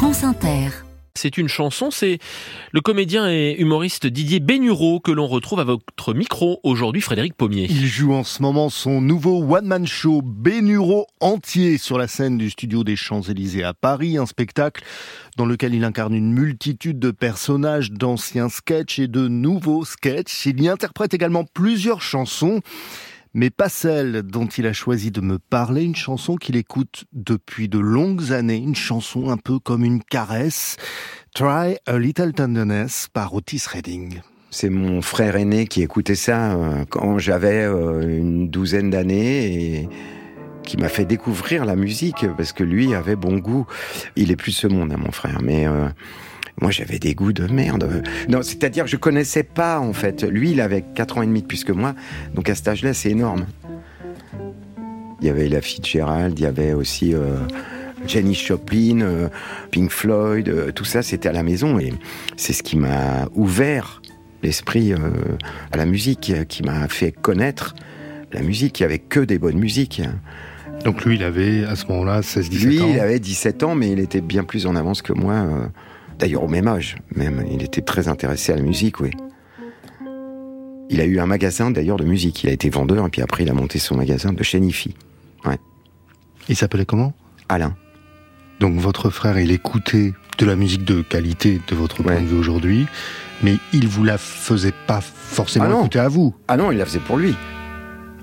France Inter. C'est une chanson, c'est le comédien et humoriste Didier Bénureau que l'on retrouve à votre micro aujourd'hui, Frédéric Pommier. Il joue en ce moment son nouveau one-man show Bénureau entier sur la scène du studio des Champs-Élysées à Paris, un spectacle dans lequel il incarne une multitude de personnages, d'anciens sketchs et de nouveaux sketchs. Il y interprète également plusieurs chansons mais pas celle dont il a choisi de me parler, une chanson qu'il écoute depuis de longues années, une chanson un peu comme une caresse, Try a Little Tenderness par Otis Redding. C'est mon frère aîné qui écoutait ça euh, quand j'avais euh, une douzaine d'années et qui m'a fait découvrir la musique parce que lui avait bon goût. Il est plus ce monde, hein, mon frère, mais euh, moi, j'avais des goûts de merde. Non, c'est-à-dire, je connaissais pas, en fait. Lui, il avait 4 ans et demi de plus que moi. Donc, à cet âge-là, c'est énorme. Il y avait la Fitzgerald, il y avait aussi euh, Jenny Joplin, euh, Pink Floyd, euh, tout ça, c'était à la maison. Et c'est ce qui m'a ouvert l'esprit à la musique, qui m'a fait connaître la musique. Il n'y avait que des bonnes musiques. Donc lui, il avait à ce moment-là 16-17 ans Lui, il avait 17 ans, mais il était bien plus en avance que moi. D'ailleurs, au même âge, même. Il était très intéressé à la musique, oui. Il a eu un magasin, d'ailleurs, de musique. Il a été vendeur, et puis après, il a monté son magasin de Chenifi. Ouais. Il s'appelait comment? Alain. Donc, votre frère, il écoutait de la musique de qualité, de votre point de vue aujourd'hui, mais il vous la faisait pas forcément ah écouter à vous. Ah non, il la faisait pour lui.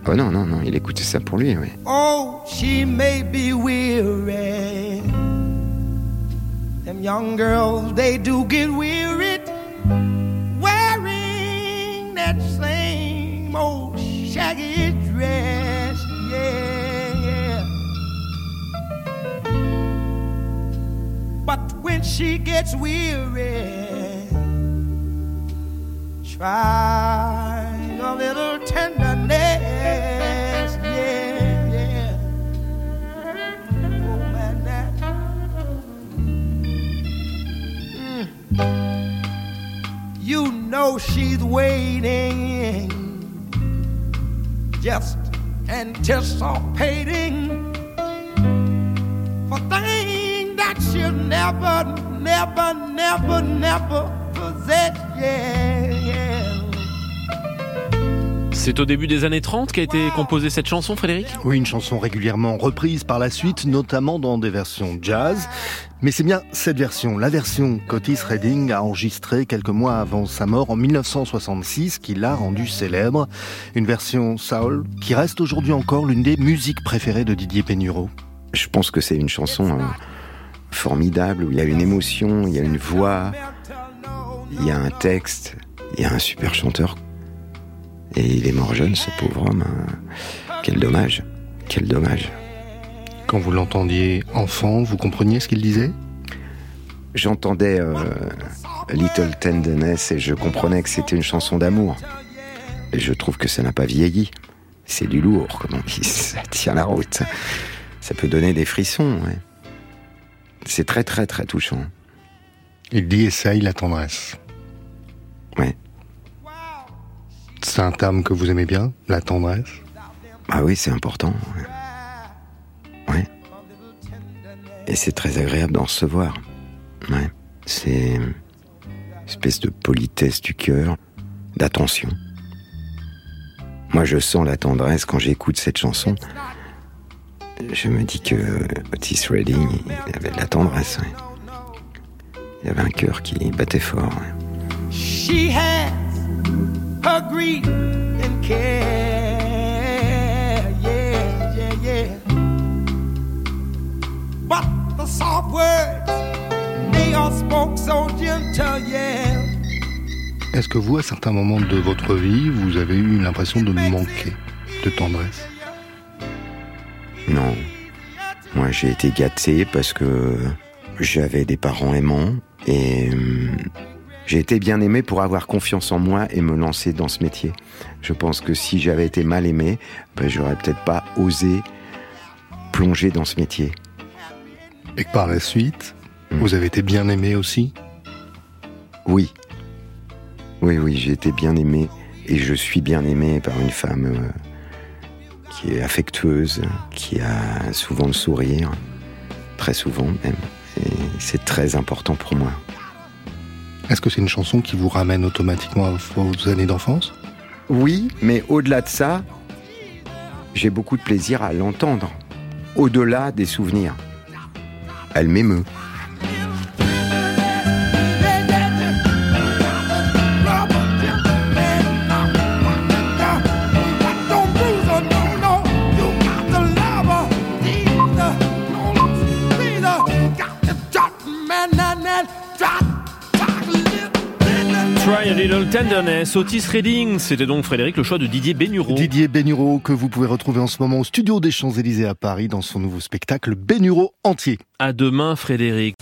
Ah non, non, non, il écoutait ça pour lui, oui. Oh, she may be weary. Them young girls, they do get wearied wearing that same old shaggy dress. Yeah, yeah. But when she gets weary, try she's waiting, just anticipating for things that she'll never, never, never, never possess. Yeah, yeah. C'est au début des années 30 qu'a été composée cette chanson, Frédéric? Oui, une chanson régulièrement reprise par la suite, notamment dans des versions jazz. Mais c'est bien cette version, la version qu'Otis Redding a enregistrée quelques mois avant sa mort en 1966 qui l'a rendue célèbre. Une version soul qui reste aujourd'hui encore l'une des musiques préférées de Didier Pénureau. Je pense que c'est une chanson euh, formidable où il y a une émotion, il y a une voix, il y a un texte, il y a un super chanteur et il est mort jeune, ce pauvre homme. Hein. Quel dommage. Quel dommage. Quand vous l'entendiez enfant, vous compreniez ce qu'il disait? J'entendais euh, Little Tenderness et je comprenais que c'était une chanson d'amour. Et je trouve que ça n'a pas vieilli. C'est du lourd, comment ça tient la route. Ça peut donner des frissons. C'est très très très touchant. Il dit essaye la tendresse. Ouais. C'est un terme que vous aimez bien, la tendresse? Ah oui, c'est important. Ouais. Et c'est très agréable d'en recevoir. Ouais. C'est une espèce de politesse du cœur, d'attention. Moi, je sens la tendresse quand j'écoute cette chanson. Je me dis que Otis Redding, il avait de la tendresse. Il avait un cœur qui battait fort. Est-ce que vous, à certains moments de votre vie, vous avez eu l'impression de manquer de tendresse? Non. Moi, j'ai été gâté parce que j'avais des parents aimants et hum, j'ai été bien aimé pour avoir confiance en moi et me lancer dans ce métier. Je pense que si j'avais été mal aimé, ben, j'aurais peut-être pas osé plonger dans ce métier. Et que par la suite, hmm. vous avez été bien aimé aussi? Oui. Oui, oui, j'ai été bien aimé et je suis bien aimé par une femme euh, qui est affectueuse, qui a souvent le sourire, très souvent même. c'est très important pour moi. Est-ce que c'est une chanson qui vous ramène automatiquement vos années d'enfance? Oui, mais au-delà de ça, j'ai beaucoup de plaisir à l'entendre, au-delà des souvenirs. Elle m'émeut. Little Tenderness, Otis Redding, c'était donc Frédéric le choix de Didier Bénureau. Didier Bénureau que vous pouvez retrouver en ce moment au studio des Champs-Élysées à Paris dans son nouveau spectacle Bénureau entier. À demain Frédéric.